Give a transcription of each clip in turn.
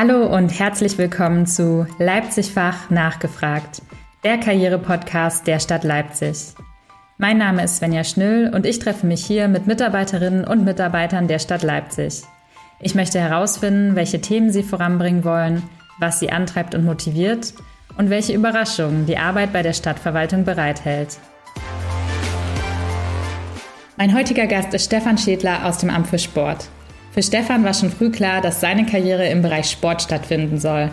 Hallo und herzlich willkommen zu Leipzig-Fach nachgefragt, der Karriere-Podcast der Stadt Leipzig. Mein Name ist Svenja Schnüll und ich treffe mich hier mit Mitarbeiterinnen und Mitarbeitern der Stadt Leipzig. Ich möchte herausfinden, welche Themen sie voranbringen wollen, was sie antreibt und motiviert und welche Überraschungen die Arbeit bei der Stadtverwaltung bereithält. Mein heutiger Gast ist Stefan Schädler aus dem Amt für Sport. Für Stefan war schon früh klar, dass seine Karriere im Bereich Sport stattfinden soll.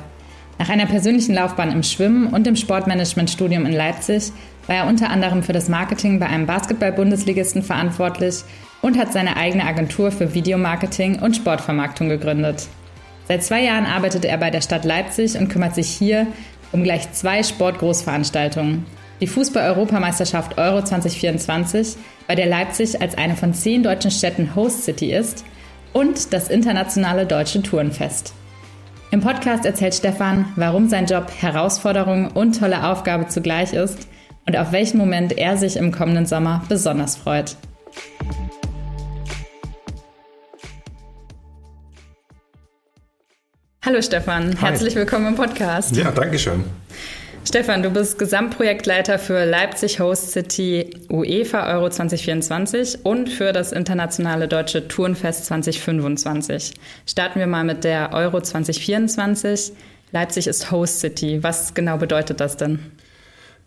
Nach einer persönlichen Laufbahn im Schwimmen und im Sportmanagementstudium in Leipzig war er unter anderem für das Marketing bei einem Basketball-Bundesligisten verantwortlich und hat seine eigene Agentur für Videomarketing und Sportvermarktung gegründet. Seit zwei Jahren arbeitet er bei der Stadt Leipzig und kümmert sich hier um gleich zwei Sportgroßveranstaltungen. Die Fußball-Europameisterschaft Euro 2024, bei der Leipzig als eine von zehn deutschen Städten Host City ist, und das internationale Deutsche Tourenfest. Im Podcast erzählt Stefan, warum sein Job Herausforderung und tolle Aufgabe zugleich ist und auf welchen Moment er sich im kommenden Sommer besonders freut. Hallo Stefan, Hi. herzlich willkommen im Podcast. Ja, danke schön. Stefan, du bist Gesamtprojektleiter für Leipzig Host City UEFA Euro 2024 und für das internationale deutsche Tourenfest 2025. Starten wir mal mit der Euro 2024. Leipzig ist Host City. Was genau bedeutet das denn?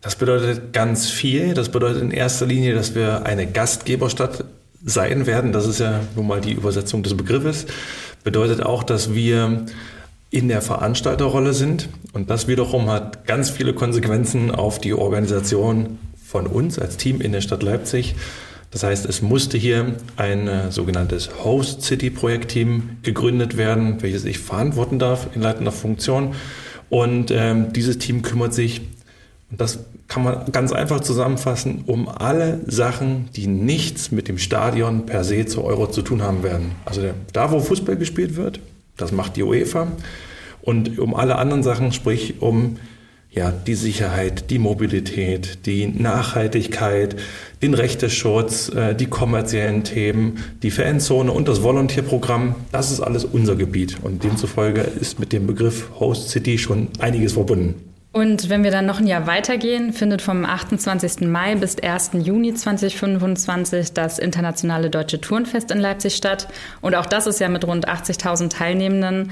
Das bedeutet ganz viel. Das bedeutet in erster Linie, dass wir eine Gastgeberstadt sein werden. Das ist ja nun mal die Übersetzung des Begriffes. Bedeutet auch, dass wir in der Veranstalterrolle sind. Und das wiederum hat ganz viele Konsequenzen auf die Organisation von uns als Team in der Stadt Leipzig. Das heißt, es musste hier ein äh, sogenanntes Host City Projektteam gegründet werden, welches ich verantworten darf in leitender Funktion. Und ähm, dieses Team kümmert sich, und das kann man ganz einfach zusammenfassen, um alle Sachen, die nichts mit dem Stadion per se zu Euro zu tun haben werden. Also da, wo Fußball gespielt wird, das macht die UEFA. Und um alle anderen Sachen, sprich um ja, die Sicherheit, die Mobilität, die Nachhaltigkeit, den Rechteschutz, äh, die kommerziellen Themen, die Fanzone und das Volontierprogramm, das ist alles unser Gebiet. Und demzufolge ist mit dem Begriff Host City schon einiges verbunden. Und wenn wir dann noch ein Jahr weitergehen, findet vom 28. Mai bis 1. Juni 2025 das internationale Deutsche Turnfest in Leipzig statt. Und auch das ist ja mit rund 80.000 Teilnehmenden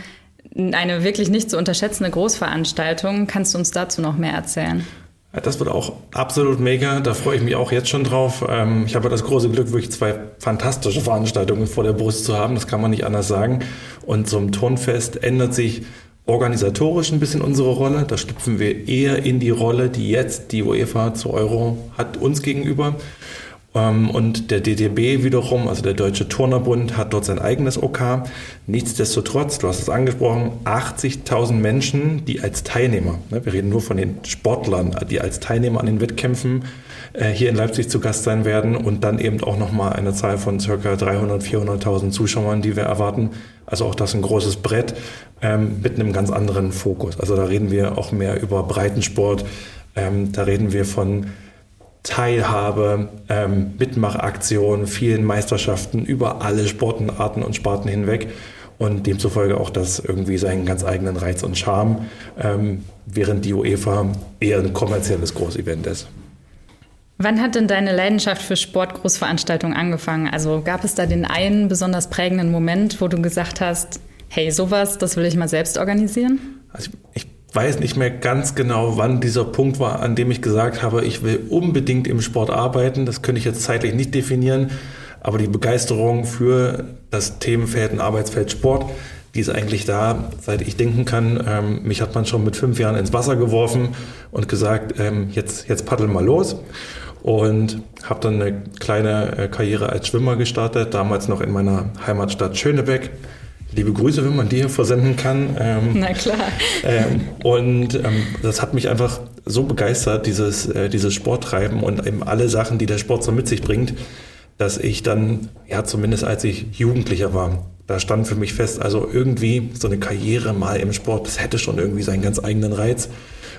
eine wirklich nicht zu unterschätzende Großveranstaltung. Kannst du uns dazu noch mehr erzählen? Das wird auch absolut mega. Da freue ich mich auch jetzt schon drauf. Ähm, ich habe das große Glück, wirklich zwei fantastische Veranstaltungen vor der Brust zu haben. Das kann man nicht anders sagen. Und zum Turnfest ändert sich organisatorisch ein bisschen unsere Rolle. Da schlüpfen wir eher in die Rolle, die jetzt die UEFA zu Euro hat uns gegenüber. Ähm, und der DDB wiederum, also der Deutsche Turnerbund, hat dort sein eigenes OK. Nichtsdestotrotz, du hast es angesprochen, 80.000 Menschen, die als Teilnehmer, ne, wir reden nur von den Sportlern, die als Teilnehmer an den Wettkämpfen äh, hier in Leipzig zu Gast sein werden und dann eben auch nochmal eine Zahl von circa 300.000, 400.000 Zuschauern, die wir erwarten. Also auch das ein großes Brett ähm, mit einem ganz anderen Fokus. Also da reden wir auch mehr über Breitensport, ähm, da reden wir von Teilhabe, ähm, Mitmachaktionen, vielen Meisterschaften über alle Sportarten und Sparten hinweg und demzufolge auch das irgendwie seinen ganz eigenen Reiz und Charme, ähm, während die UEFA eher ein kommerzielles Großevent ist. Wann hat denn deine Leidenschaft für Sportgroßveranstaltungen angefangen? Also gab es da den einen besonders prägenden Moment, wo du gesagt hast, hey, sowas, das will ich mal selbst organisieren? Also ich weiß nicht mehr ganz genau, wann dieser Punkt war, an dem ich gesagt habe, ich will unbedingt im Sport arbeiten. Das könnte ich jetzt zeitlich nicht definieren. Aber die Begeisterung für das Themenfeld und Arbeitsfeld Sport, die ist eigentlich da, seit ich denken kann. Ähm, mich hat man schon mit fünf Jahren ins Wasser geworfen und gesagt, ähm, jetzt, jetzt paddel mal los. Und habe dann eine kleine äh, Karriere als Schwimmer gestartet, damals noch in meiner Heimatstadt Schönebeck Liebe Grüße, wenn man die hier versenden kann. Ähm, Na klar. Ähm, und ähm, das hat mich einfach so begeistert, dieses, äh, dieses Sporttreiben und eben alle Sachen, die der Sport so mit sich bringt, dass ich dann, ja, zumindest als ich Jugendlicher war, da stand für mich fest, also irgendwie so eine Karriere mal im Sport, das hätte schon irgendwie seinen ganz eigenen Reiz.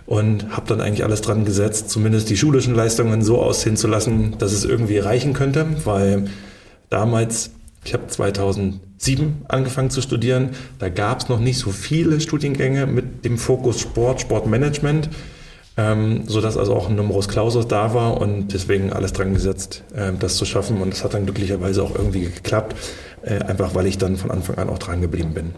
Und habe dann eigentlich alles dran gesetzt, zumindest die schulischen Leistungen so aussehen zu lassen, dass es irgendwie reichen könnte, weil damals Ich habe 2007 angefangen zu studieren. Da gab es noch nicht so viele Studiengänge mit dem Fokus Sport, Sportmanagement, ähm, sodass also auch ein Numerus Clausus da war und deswegen alles dran gesetzt, äh, das zu schaffen. Und das hat dann glücklicherweise auch irgendwie geklappt, äh, einfach weil ich dann von Anfang an auch dran geblieben bin.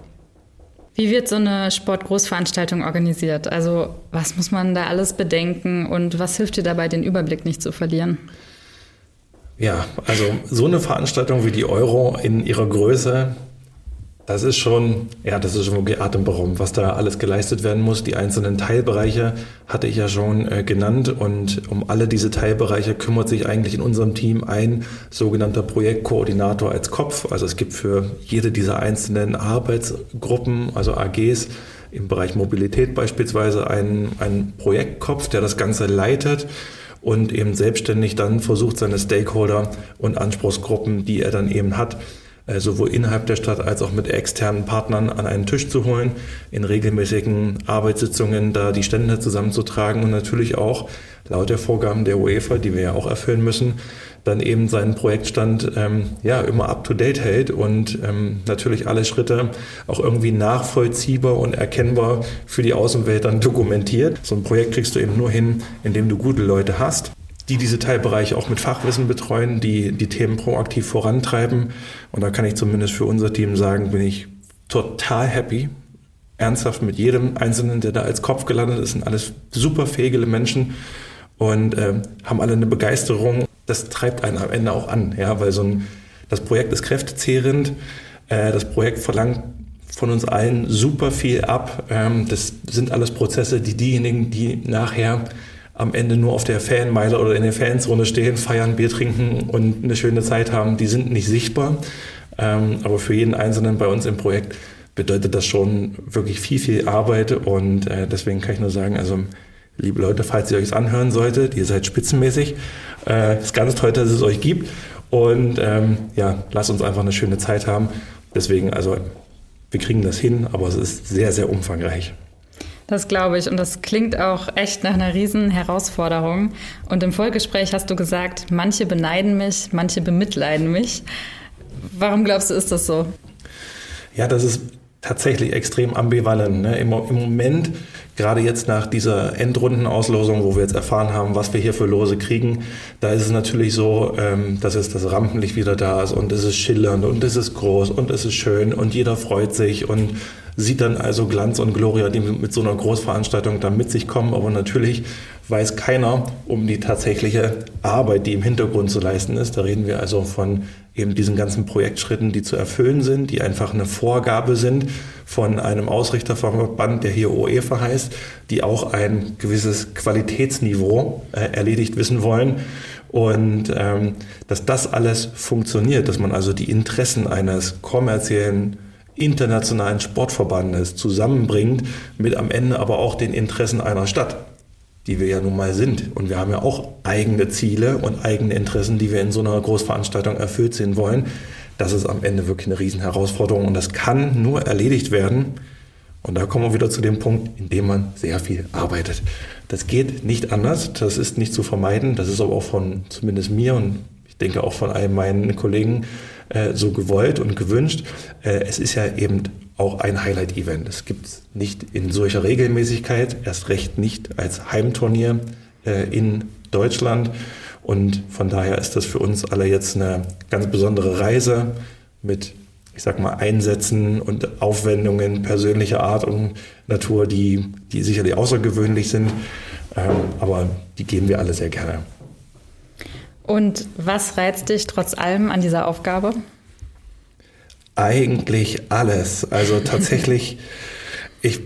Wie wird so eine Sportgroßveranstaltung organisiert? Also was muss man da alles bedenken und was hilft dir dabei, den Überblick nicht zu verlieren? Ja, also so eine Veranstaltung wie die Euro in ihrer Größe, das ist schon, ja, das ist schon wirklich atemberaubend, was da alles geleistet werden muss. Die einzelnen Teilbereiche hatte ich ja schon äh, genannt und um alle diese Teilbereiche kümmert sich eigentlich in unserem Team ein sogenannter Projektkoordinator als Kopf. Also es gibt für jede dieser einzelnen Arbeitsgruppen, also AGs, im Bereich Mobilität beispielsweise einen, einen Projektkopf, der das Ganze leitet und eben selbstständig dann versucht, seine Stakeholder und Anspruchsgruppen, die er dann eben hat, sowohl innerhalb der Stadt als auch mit externen Partnern an einen Tisch zu holen, in regelmäßigen Arbeitssitzungen da die Stände zusammenzutragen und natürlich auch laut der Vorgaben der UEFA, die wir ja auch erfüllen müssen, dann eben seinen Projektstand ähm, ja immer up to date hält und ähm, natürlich alle Schritte auch irgendwie nachvollziehbar und erkennbar für die Außenwelt dann dokumentiert. So ein Projekt kriegst du eben nur hin, indem du gute Leute hast, die diese Teilbereiche auch mit Fachwissen betreuen, die die Themen proaktiv vorantreiben. Und da kann ich zumindest für unser Team sagen, bin ich total happy, ernsthaft mit jedem Einzelnen, der da als Kopf gelandet ist, sind alles super fähige Menschen und äh, haben alle eine Begeisterung das treibt einen am Ende auch an, ja, weil so ein, das Projekt ist kräftezehrend, äh, das Projekt verlangt von uns allen super viel ab. Ähm, das sind alles Prozesse, die diejenigen, die nachher am Ende nur auf der Fanmeile oder in der Fanzone stehen, feiern, Bier trinken und eine schöne Zeit haben, die sind nicht sichtbar. Ähm, aber für jeden Einzelnen bei uns im Projekt bedeutet das schon wirklich viel, viel Arbeit und äh, deswegen kann ich nur sagen, also liebe Leute, falls ihr euch es anhören solltet, ihr seid spitzenmäßig. Äh, ist ganz toll, dass es euch gibt. Und ähm, ja, lasst uns einfach eine schöne Zeit haben. Deswegen, also wir kriegen das hin, aber es ist sehr, sehr umfangreich. Das glaube ich. Und das klingt auch echt nach einer riesen Herausforderung. Und im Vorgespräch hast du gesagt, manche beneiden mich, manche bemitleiden mich. Warum glaubst du, ist das so? Ja, das ist tatsächlich extrem ambivalent. Ne? Im, Im, Moment, gerade jetzt nach dieser Endrundenauslosung, wo wir jetzt erfahren haben, was wir hier für Lose kriegen, da ist es natürlich so, ähm, dass jetzt das Rampenlicht wieder da ist und es ist schillernd und es ist groß und es ist schön und jeder freut sich und sieht dann also Glanz und Gloria, die mit so einer Großveranstaltung dann mit sich kommen. Aber natürlich weiß keiner um die tatsächliche Arbeit, die im Hintergrund zu leisten ist. Da reden wir also von eben diesen ganzen Projektschritten, die zu erfüllen sind, die einfach eine Vorgabe sind von einem Ausrichterverband, der hier UEFA heißt, die auch ein gewisses Qualitätsniveau äh, erledigt wissen wollen. Und ähm, dass das alles funktioniert, dass man also die Interessen eines kommerziellen internationalen Sportverbandes zusammenbringt, mit am Ende aber auch den Interessen einer Stadt die wir ja nun mal sind. Und wir haben ja auch eigene Ziele und eigene Interessen, die wir in so einer Großveranstaltung erfüllt sehen wollen. Das ist am Ende wirklich eine Riesenherausforderung und das kann nur erledigt werden. Und da kommen wir wieder zu dem Punkt, in dem man sehr viel arbeitet. Das geht nicht anders, das ist nicht zu vermeiden. Das ist aber auch von zumindest mir und ich denke auch von all meinen Kollegen äh, so gewollt und gewünscht. Äh, es ist ja eben auch ein Highlight-Event. Es gibt es nicht in solcher Regelmäßigkeit, erst recht nicht als Heimturnier äh, in Deutschland. Und von daher ist das für uns alle jetzt eine ganz besondere Reise mit, ich sag mal, Einsätzen und Aufwendungen persönlicher Art und Natur, die, die sicherlich außergewöhnlich sind. Ähm, aber die geben wir alle sehr gerne. Und was reizt dich trotz allem an dieser Aufgabe? Eigentlich alles. Also tatsächlich, ich,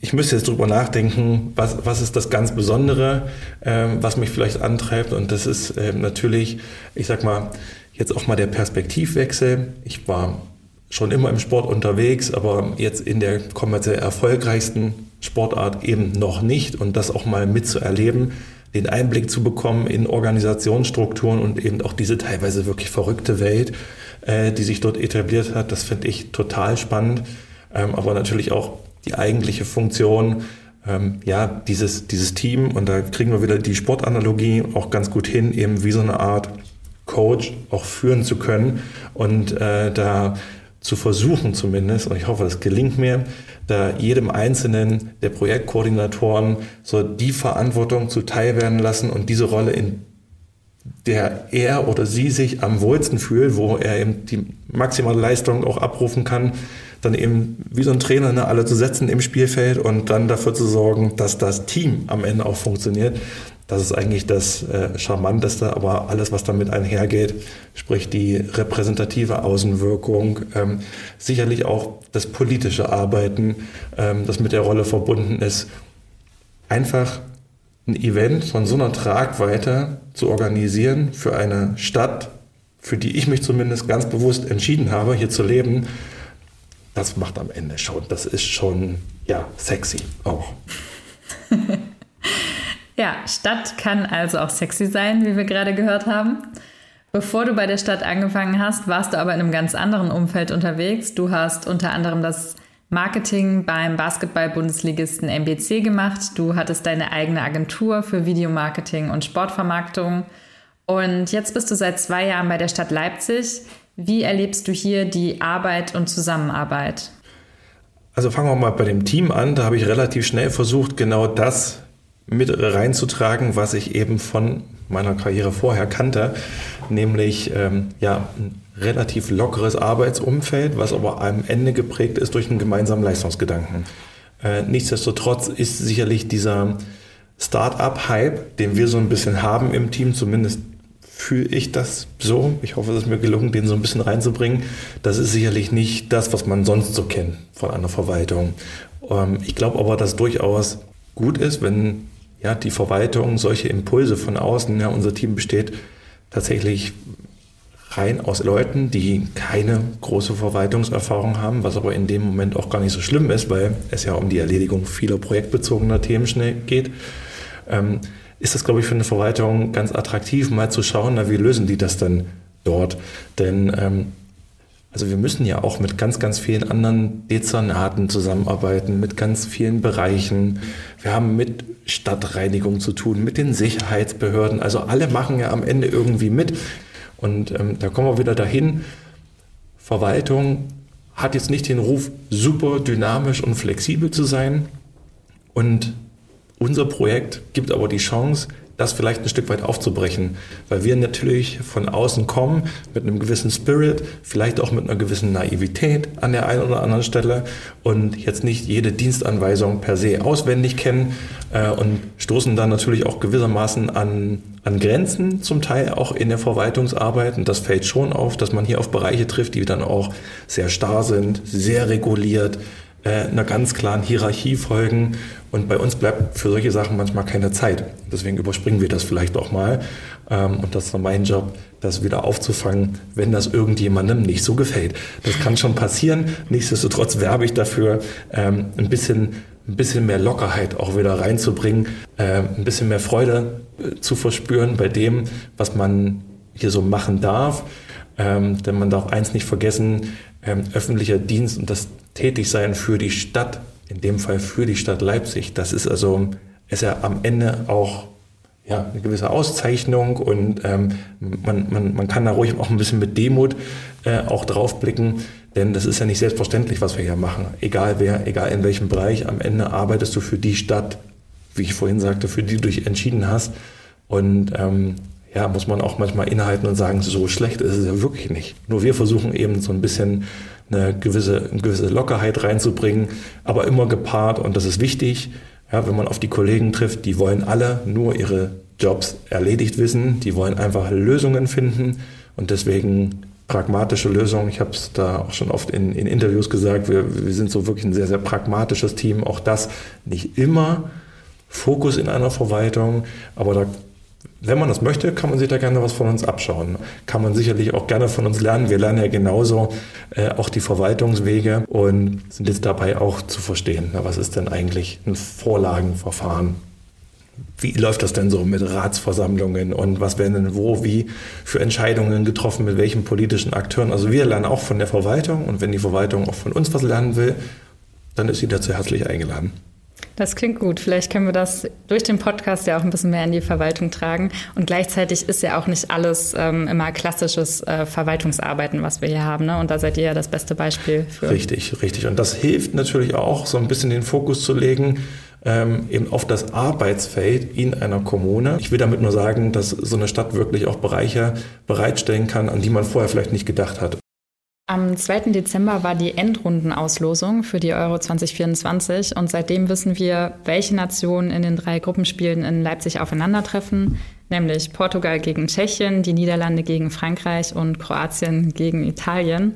ich müsste jetzt drüber nachdenken, was, was ist das ganz Besondere, ähm, was mich vielleicht antreibt. Und das ist ähm, natürlich, ich sag mal, jetzt auch mal der Perspektivwechsel. Ich war schon immer im Sport unterwegs, aber jetzt in der kommerziell erfolgreichsten Sportart eben noch nicht. Und das auch mal mitzuerleben, den Einblick zu bekommen in Organisationsstrukturen und eben auch diese teilweise wirklich verrückte Welt, äh, die sich dort etabliert hat. Das finde ich total spannend. Ähm, aber natürlich auch die eigentliche Funktion, ähm, ja, dieses, dieses Team, und da kriegen wir wieder die Sportanalogie auch ganz gut hin, eben wie so eine Art Coach auch führen zu können und äh, da zu versuchen zumindest, und ich hoffe, das gelingt mir, da jedem einzelnen der Projektkoordinatoren so die Verantwortung zuteil werden lassen und diese Rolle in der er oder sie sich am wohlsten fühlt, wo er eben die maximale Leistung auch abrufen kann, dann eben wie so ein Trainer ne, alle zu setzen im Spielfeld und dann dafür zu sorgen, dass das Team am Ende auch funktioniert. Das ist eigentlich das äh, Charmanteste, aber alles, was damit einhergeht, sprich die repräsentative Außenwirkung, ähm, sicherlich auch das politische Arbeiten, ähm, das mit der Rolle verbunden ist, einfach ein Event von so einer Tragweite zu organisieren für eine Stadt, für die ich mich zumindest ganz bewusst entschieden habe, hier zu leben, das macht am Ende schon, das ist schon, ja, sexy auch. Ja, Stadt kann also auch sexy sein, wie wir gerade gehört haben. Bevor du bei der Stadt angefangen hast, warst du aber in einem ganz anderen Umfeld unterwegs. Du hast unter anderem das Marketing beim Basketball-Bundesligisten MBC gemacht. Du hattest deine eigene Agentur für Videomarketing und Sportvermarktung. Und jetzt bist du seit zwei Jahren bei der Stadt Leipzig. Wie erlebst du hier die Arbeit und Zusammenarbeit? Also fangen wir mal bei dem Team an. Da habe ich relativ schnell versucht, genau das mit reinzutragen, was ich eben von meiner Karriere vorher kannte, nämlich ähm, ja, ein relativ lockeres Arbeitsumfeld, was aber am Ende geprägt ist durch einen gemeinsamen Leistungsgedanken. Äh, nichtsdestotrotz ist sicherlich dieser Start-up-Hype, den wir so ein bisschen haben im Team, zumindest fühle ich das so. Ich hoffe, es ist mir gelungen, den so ein bisschen reinzubringen. Das ist sicherlich nicht das, was man sonst so kennt von einer Verwaltung. Ähm, ich glaube aber, dass durchaus gut ist, wenn ja, die Verwaltung solche Impulse von außen, ja, unser Team besteht tatsächlich rein aus Leuten, die keine große Verwaltungserfahrung haben, was aber in dem Moment auch gar nicht so schlimm ist, weil es ja um die Erledigung vieler projektbezogener Themen schnell geht. Ähm, ist das, glaube ich, für eine Verwaltung ganz attraktiv, mal zu schauen, na, wie lösen die das denn dort? Denn ähm, also wir müssen ja auch mit ganz, ganz vielen anderen Dezernaten zusammenarbeiten, mit ganz vielen Bereichen. Wir haben mit Stadtreinigung zu tun, mit den Sicherheitsbehörden. Also alle machen ja am Ende irgendwie mit. Und ähm, da kommen wir wieder dahin. Verwaltung hat jetzt nicht den Ruf, super dynamisch und flexibel zu sein. Und unser Projekt gibt aber die Chance, das vielleicht ein Stück weit aufzubrechen, weil wir natürlich von außen kommen mit einem gewissen Spirit, vielleicht auch mit einer gewissen Naivität an der einen oder anderen Stelle und jetzt nicht jede Dienstanweisung per se auswendig kennen äh, und stoßen dann natürlich auch gewissermaßen an, an Grenzen, zum Teil auch in der Verwaltungsarbeit. Und das fällt schon auf, dass man hier auf Bereiche trifft, die dann auch sehr starr sind, sehr reguliert, einer ganz klaren Hierarchie folgen. Und bei uns bleibt für solche Sachen manchmal keine Zeit. Deswegen überspringen wir das vielleicht auch mal. Ähm, und das ist mein Job, das wieder aufzufangen, wenn das irgendjemandem nicht so gefällt. Das kann schon passieren. Nichtsdestotrotz werbe ich dafür, ähm, ein bisschen ein bisschen mehr Lockerheit auch wieder reinzubringen, ähm, ein bisschen mehr Freude äh, zu verspüren bei dem, was man hier so machen darf. denn man darf eins nicht vergessen, öffentlicher Dienst und das Tätigsein für die Stadt, in dem Fall für die Stadt Leipzig, das ist also, ist ja am Ende auch ja, eine gewisse Auszeichnung und ähm, man, man, man kann da ruhig auch ein bisschen mit Demut äh, auch drauf blicken, denn das ist ja nicht selbstverständlich, was wir hier machen. Egal wer, egal in welchem Bereich, am Ende arbeitest du für die Stadt, wie ich vorhin sagte, für die du dich entschieden hast. Und ähm, ja, muss man auch manchmal innehalten und sagen, so schlecht ist es ja wirklich nicht. Nur wir versuchen eben so ein bisschen eine gewisse, eine gewisse Lockerheit reinzubringen, aber immer gepaart, und das ist wichtig, ja, wenn man auf die Kollegen trifft, die wollen alle nur ihre Jobs erledigt wissen, die wollen einfach Lösungen finden und deswegen pragmatische Lösungen. Ich habe es da auch schon oft in, in Interviews gesagt, wir, wir sind so wirklich ein sehr, sehr pragmatisches Team. Auch das nicht immer Fokus in einer Verwaltung, aber da wenn man das möchte, kann man sich da gerne was von uns abschauen. Kann man sicherlich auch gerne von uns lernen. Wir lernen ja genauso äh, auch die Verwaltungswege und sind jetzt dabei auch zu verstehen, na, was ist denn eigentlich ein Vorlagenverfahren? Wie läuft das denn so mit Ratsversammlungen und was werden denn wo, wie für Entscheidungen getroffen, mit welchen politischen Akteuren? Also wir lernen auch von der Verwaltung und wenn die Verwaltung auch von uns was lernen will, dann ist sie dazu herzlich eingeladen. Das klingt gut. Vielleicht können wir das durch den Podcast ja auch ein bisschen mehr in die Verwaltung tragen. Und gleichzeitig ist ja auch nicht alles ähm, immer klassisches äh, Verwaltungsarbeiten, was wir hier haben. Ne? Und da seid ihr ja das beste Beispiel für. Richtig, richtig. Und das hilft natürlich auch, so ein bisschen den Fokus zu legen ähm, eben auf das Arbeitsfeld in einer Kommune. Ich will damit nur sagen, dass so eine Stadt wirklich auch Bereiche bereitstellen kann, an die man vorher vielleicht nicht gedacht hat. Am 2. Dezember war die Endrundenauslosung für die Euro 2024 und seitdem wissen wir, welche Nationen in den drei Gruppenspielen in Leipzig aufeinandertreffen, nämlich Portugal gegen Tschechien, die Niederlande gegen Frankreich und Kroatien gegen Italien.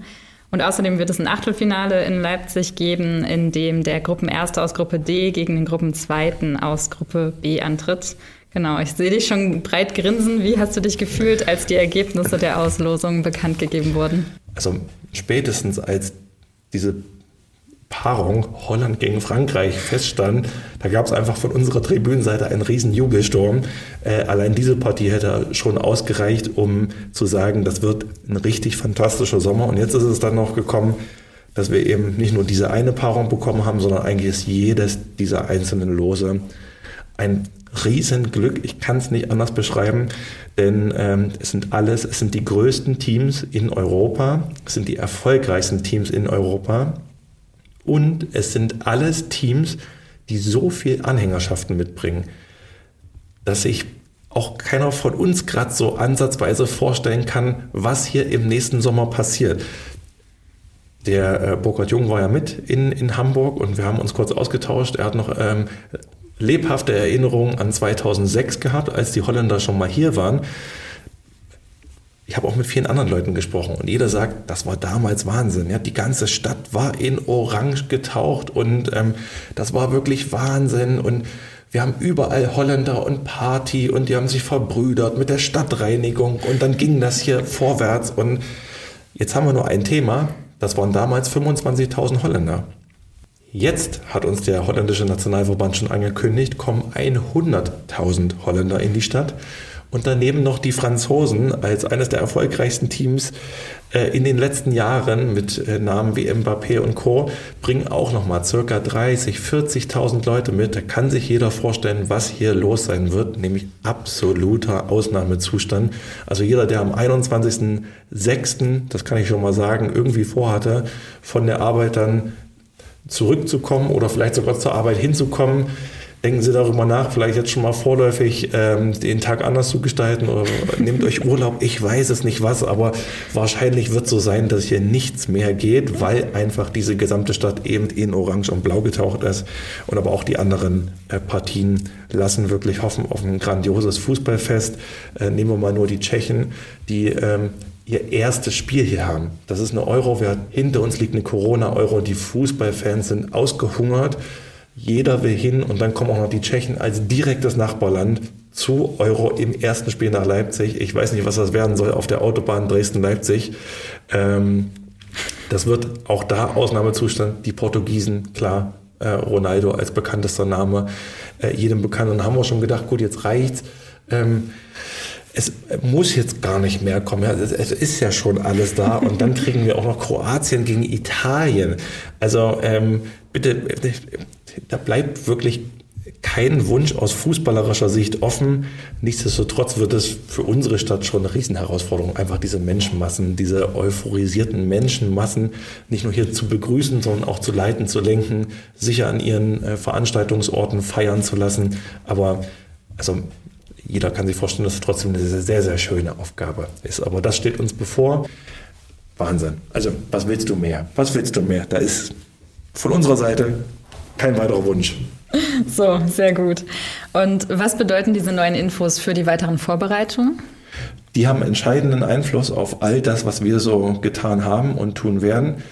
Und außerdem wird es ein Achtelfinale in Leipzig geben, in dem der Gruppenerste aus Gruppe D gegen den Gruppenzweiten aus Gruppe B antritt. Genau, ich sehe dich schon breit grinsen. Wie hast du dich gefühlt, als die Ergebnisse der Auslosung bekannt gegeben wurden? Also spätestens als diese Paarung Holland gegen Frankreich feststand, da gab es einfach von unserer Tribünenseite einen riesen Jubelsturm. Äh, allein diese Partie hätte schon ausgereicht, um zu sagen, das wird ein richtig fantastischer Sommer. Und jetzt ist es dann noch gekommen, dass wir eben nicht nur diese eine Paarung bekommen haben, sondern eigentlich ist jedes dieser einzelnen Lose ein Riesenglück. Ich kann es nicht anders beschreiben, denn ähm, es sind alles, es sind die größten Teams in Europa, es sind die erfolgreichsten Teams in Europa und es sind alles Teams, die so viel Anhängerschaften mitbringen, dass sich auch keiner von uns gerade so ansatzweise vorstellen kann, was hier im nächsten Sommer passiert. Der äh, Burkhard Jung war ja mit in, in Hamburg und wir haben uns kurz ausgetauscht. Er hat noch ähm, lebhafte Erinnerungen an 2006 gehabt, als die Holländer schon mal hier waren. Ich habe auch mit vielen anderen Leuten gesprochen und jeder sagt, das war damals Wahnsinn. Ja, die ganze Stadt war in Orange getaucht und ähm, das war wirklich Wahnsinn und wir haben überall Holländer und Party und die haben sich verbrüdert mit der Stadtreinigung und dann ging das hier vorwärts und jetzt haben wir nur ein Thema, das waren damals 25.000 Holländer. Jetzt hat uns der holländische Nationalverband schon angekündigt, kommen 100.000 Holländer in die Stadt. Und daneben noch die Franzosen als eines der erfolgreichsten Teams äh, in den letzten Jahren mit äh, Namen wie Mbappé und Co. bringen auch nochmal circa 30, 40.000 Leute mit. Da kann sich jeder vorstellen, was hier los sein wird, nämlich absoluter Ausnahmezustand. Also jeder, der am 21.06., das kann ich schon mal sagen, irgendwie vorhatte, von der Arbeit dann zurückzukommen oder vielleicht sogar zur Arbeit hinzukommen. Denken Sie darüber nach, vielleicht jetzt schon mal vorläufig ähm, den Tag anders zu gestalten oder nehmt euch Urlaub. Ich weiß es nicht was, aber wahrscheinlich wird so sein, dass hier nichts mehr geht, weil einfach diese gesamte Stadt eben in Orange und Blau getaucht ist. Und aber auch die anderen äh, Partien lassen wirklich hoffen auf ein grandioses Fußballfest. Äh, nehmen wir mal nur die Tschechen, die ähm, ihr erstes Spiel hier haben. Das ist eine Euro, wir, hinter uns liegt eine Corona-Euro, die Fußballfans sind ausgehungert. Jeder will hin und dann kommen auch noch die Tschechen als direktes Nachbarland zu Euro im ersten Spiel nach Leipzig. Ich weiß nicht, was das werden soll auf der Autobahn Dresden-Leipzig. Ähm, das wird auch da Ausnahmezustand. Die Portugiesen, klar, äh, Ronaldo als bekanntester Name, äh, jedem bekannt. Und haben wir schon gedacht, gut, jetzt reicht's. Ähm, es muss jetzt gar nicht mehr kommen. Es, ist ja schon alles da. Und dann kriegen wir auch noch Kroatien gegen Italien. Also ähm, bitte, da bleibt wirklich kein Wunsch aus fußballerischer Sicht offen. Nichtsdestotrotz wird es für unsere Stadt schon eine Riesenherausforderung, einfach diese Menschenmassen, diese euphorisierten Menschenmassen nicht nur hier zu begrüßen, sondern auch zu leiten, zu lenken, sicher an ihren äh, Veranstaltungsorten feiern zu lassen. Aber also jeder kann sich vorstellen, dass es trotzdem eine sehr, sehr schöne Aufgabe ist. Aber das steht uns bevor. Wahnsinn. Also, was willst du mehr? Was willst du mehr? Da ist von unserer Seite kein weiterer Wunsch. So, sehr gut. Und was bedeuten diese neuen Infos für die weiteren Vorbereitungen? Die haben entscheidenden Einfluss auf all das, was wir so getan haben und tun werden.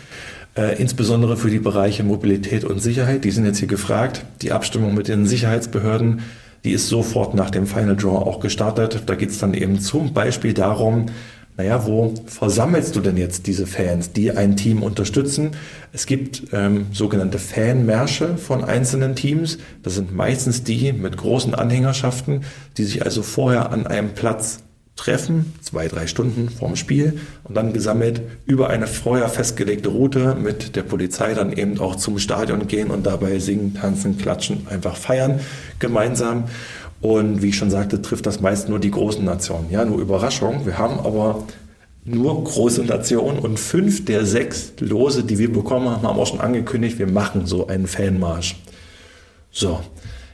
Äh, insbesondere für die Bereiche Mobilität und Sicherheit. Die sind jetzt hier gefragt. Die Abstimmung mit den Sicherheitsbehörden die ist sofort nach dem Final Draw auch gestartet. Da geht es dann eben zum Beispiel darum, naja, wo versammelst du denn jetzt diese Fans, die ein Team unterstützen? Es gibt ähm, sogenannte Fanmärsche von einzelnen Teams. Das sind meistens die mit großen Anhängerschaften, die sich also vorher an einem Platz treffen, zwei, drei Stunden vorm Spiel und dann gesammelt über eine vorher festgelegte Route mit der Polizei dann eben auch zum Stadion gehen und dabei singen, tanzen, klatschen, einfach feiern gemeinsam. Und wie ich schon sagte, trifft das meist nur die großen Nationen. Ja, nur Überraschung. Wir haben aber nur große Nationen und fünf der sechs Lose, die wir bekommen haben, haben auch schon angekündigt, wir machen so einen Fanmarsch. So,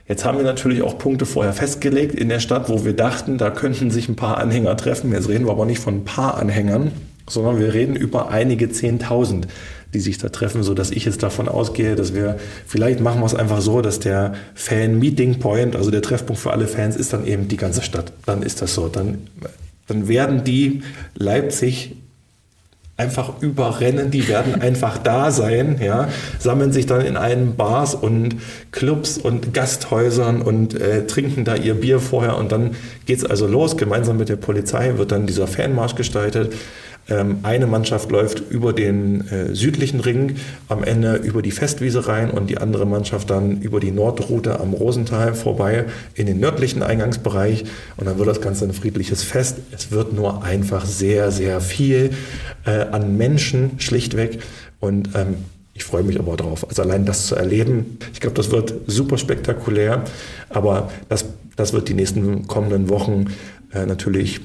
Jetzt haben wir natürlich auch Punkte vorher festgelegt in der Stadt, wo wir dachten, da könnten sich ein paar Anhänger treffen. Jetzt reden wir aber nicht von ein paar Anhängern, sondern wir reden über einige Zehntausend, die sich da treffen, so dass ich jetzt davon ausgehe, dass wir, vielleicht machen wir es einfach so, dass der Fan-Meeting Point, also der Treffpunkt für alle Fans, ist dann eben die ganze Stadt. Dann ist das so. Dann, dann werden die Leipzig einfach überrennen, die werden einfach da sein, ja, sammeln sich dann in einen Bars und Clubs und Gasthäusern und äh, trinken da ihr Bier vorher und dann geht's also los. Gemeinsam mit der Polizei wird dann dieser Fanmarsch gestaltet. Ähm, eine Mannschaft läuft über den äh, südlichen Ring, am Ende über die Festwiese rein und die andere Mannschaft dann über die Nordroute am Rosental vorbei in den nördlichen Eingangsbereich. Und dann wird das Ganze ein friedliches Fest. Es wird nur einfach sehr, sehr viel äh, an Menschen schlichtweg. Und ähm, ich freue mich aber drauf. Also allein das zu erleben, ich glaube, das wird super spektakulär. Aber das, das wird die nächsten kommenden Wochen äh, natürlich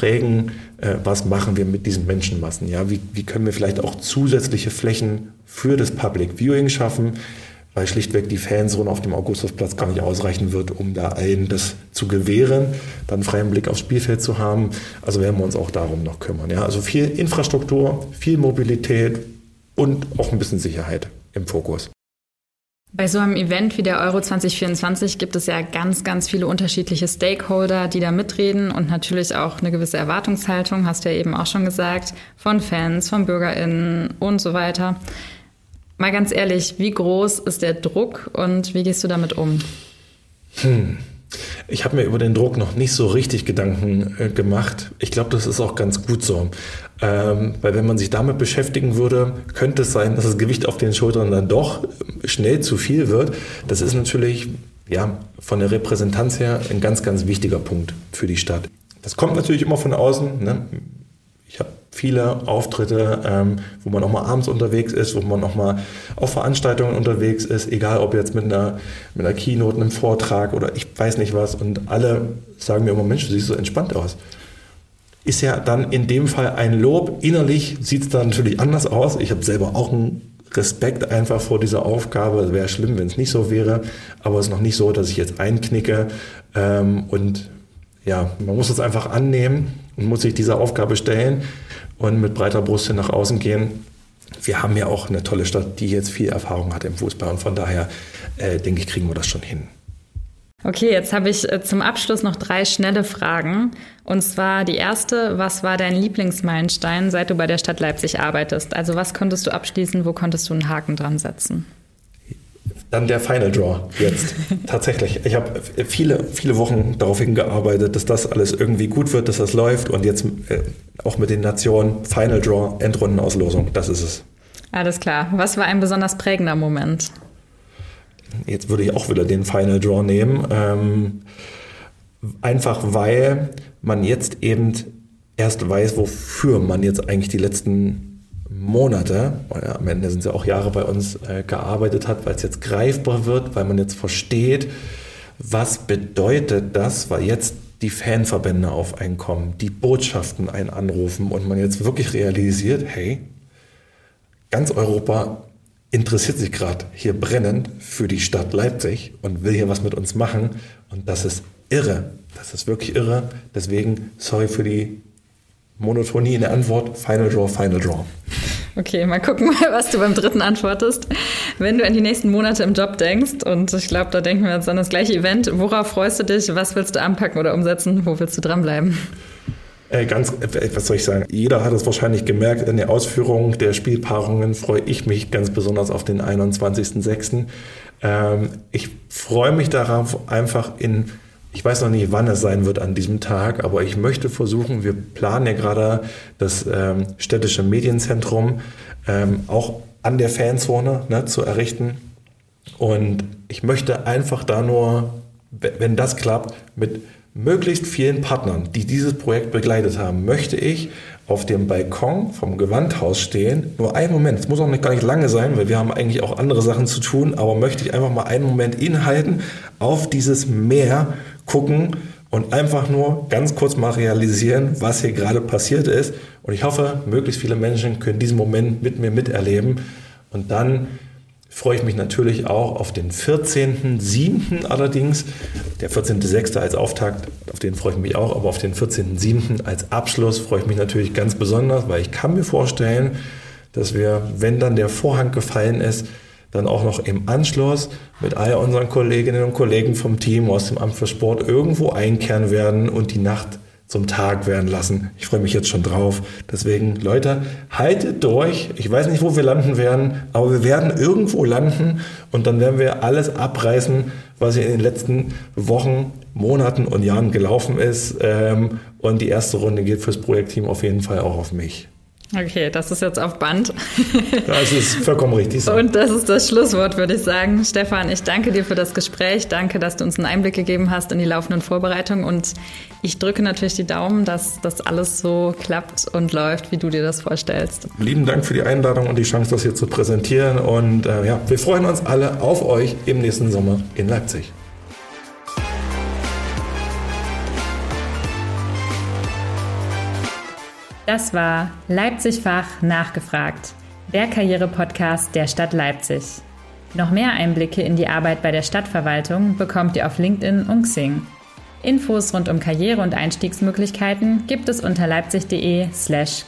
prägen, äh, was machen wir mit diesen Menschenmassen. Ja? Wie, wie können wir vielleicht auch zusätzliche Flächen für das Public Viewing schaffen, weil schlichtweg die Fanzone auf dem Augustusplatz gar nicht ausreichen wird, um da allen das zu gewähren, dann freien Blick aufs Spielfeld zu haben. Also werden wir uns auch darum noch kümmern. Ja? Also viel Infrastruktur, viel Mobilität und auch ein bisschen Sicherheit im Fokus. Bei so einem Event wie der Euro 2024 gibt es ja ganz, ganz viele unterschiedliche Stakeholder, die da mitreden und natürlich auch eine gewisse Erwartungshaltung, hast du ja eben auch schon gesagt, von Fans, von BürgerInnen und so weiter. Mal ganz ehrlich, wie groß ist der Druck und wie gehst du damit um? Hm. Ich habe mir über den Druck noch nicht so richtig Gedanken äh, gemacht. Ich glaube, das ist auch ganz gut so. Ähm, weil wenn man sich damit beschäftigen würde, könnte es sein, dass das Gewicht auf den Schultern dann doch schnell zu viel wird. Das ist natürlich ja, von der Repräsentanz her ein ganz, ganz wichtiger Punkt für die Stadt. Das kommt natürlich immer von außen. Ne? Viele Auftritte, ähm, wo man auch mal abends unterwegs ist, wo man auch mal auf Veranstaltungen unterwegs ist, egal ob jetzt mit einer, mit einer Keynote, einem Vortrag oder ich weiß nicht was. Und alle sagen mir immer, Mensch, du siehst so entspannt aus. Ist ja dann in dem Fall ein Lob. Innerlich sieht es dann natürlich anders aus. Ich habe selber auch einen Respekt einfach vor dieser Aufgabe. Wäre schlimm, wenn es nicht so wäre. Aber es ist noch nicht so, dass ich jetzt einknicke ähm, und ja, man muss es einfach annehmen und muss sich dieser Aufgabe stellen und mit breiter Brust hin nach außen gehen. Wir haben ja auch eine tolle Stadt, die jetzt viel Erfahrung hat im Fußball und von daher äh, denke ich, kriegen wir das schon hin. Okay, jetzt habe ich äh, zum Abschluss noch drei schnelle Fragen. Und zwar die erste, was war dein Lieblingsmeilenstein, seit du bei der Stadt Leipzig arbeitest? Also was konntest du abschließen, wo konntest du einen Haken dran setzen? Dann der Final Draw jetzt. Tatsächlich. Ich habe viele, viele Wochen darauf hingearbeitet, dass das alles irgendwie gut wird, dass das läuft und jetzt äh, auch mit den Nationen Final Draw, Endrundenauslosung. Das ist es. Alles klar. Was war ein besonders prägender Moment? Jetzt würde ich auch wieder den Final Draw nehmen. Ähm, einfach weil man jetzt eben erst weiß, wofür man jetzt eigentlich die letzten Monate, oder am Ende sind es ja auch Jahre bei uns äh, gearbeitet hat, weil es jetzt greifbar wird, weil man jetzt versteht, was bedeutet das, weil jetzt die Fanverbände auf einen kommen, die Botschaften einen anrufen und man jetzt wirklich realisiert, hey, ganz Europa interessiert sich gerade hier brennend für die Stadt Leipzig und will hier was mit uns machen und das ist irre. Das ist wirklich irre. Deswegen sorry für die Monotonie in der Antwort. Final Draw, Final Draw. Okay, mal gucken, was du beim dritten antwortest. Wenn du an die nächsten Monate im Job denkst, und ich glaube, da denken wir jetzt an das gleiche Event, worauf freust du dich? Was willst du anpacken oder umsetzen? Wo willst du dranbleiben? Äh, ganz, äh, was soll ich sagen? Jeder hat es wahrscheinlich gemerkt, in der Ausführung der Spielpaarungen freue ich mich ganz besonders auf den 21.06. Ähm, ich freue mich darauf, einfach in ich weiß noch nicht, wann es sein wird an diesem Tag, aber ich möchte versuchen, wir planen ja gerade das ähm, städtische Medienzentrum ähm, auch an der Fanzone ne, zu errichten. Und ich möchte einfach da nur, wenn das klappt, mit möglichst vielen Partnern, die dieses Projekt begleitet haben, möchte ich auf dem Balkon vom Gewandhaus stehen. Nur einen Moment, es muss auch nicht, gar nicht lange sein, weil wir haben eigentlich auch andere Sachen zu tun, aber möchte ich einfach mal einen Moment inhalten, auf dieses Meer gucken und einfach nur ganz kurz mal realisieren, was hier gerade passiert ist. Und ich hoffe, möglichst viele Menschen können diesen Moment mit mir miterleben und dann freue ich mich natürlich auch auf den 14.07. allerdings. Der 14.06. als Auftakt, auf den freue ich mich auch, aber auf den 14.07. als Abschluss freue ich mich natürlich ganz besonders, weil ich kann mir vorstellen, dass wir, wenn dann der Vorhang gefallen ist, dann auch noch im Anschluss mit all unseren Kolleginnen und Kollegen vom Team aus dem Amt für Sport irgendwo einkehren werden und die Nacht zum Tag werden lassen. Ich freue mich jetzt schon drauf. Deswegen, Leute, haltet durch. Ich weiß nicht, wo wir landen werden, aber wir werden irgendwo landen und dann werden wir alles abreißen, was in den letzten Wochen, Monaten und Jahren gelaufen ist. Ähm, und die erste Runde geht fürs Projektteam auf jeden Fall auch auf mich. Okay, das ist jetzt auf Band. Das ist vollkommen richtig so. Und das ist das Schlusswort, würde ich sagen. Stefan, ich danke dir für das Gespräch. Danke, dass du uns einen Einblick gegeben hast in die laufenden Vorbereitungen. Und ich drücke natürlich die Daumen, dass das alles so klappt und läuft, wie du dir das vorstellst. Lieben Dank für die Einladung und die Chance, das hier zu präsentieren. Und äh, ja, wir freuen uns alle auf euch im nächsten Sommer in Leipzig. Das war Leipzig-Fach nachgefragt, der Karriere-Podcast der Stadt Leipzig. Noch mehr Einblicke in die Arbeit bei der Stadtverwaltung bekommt ihr auf LinkedIn und Xing. Infos rund um Karriere und Einstiegsmöglichkeiten gibt es unter leipzig.de/karriere. slash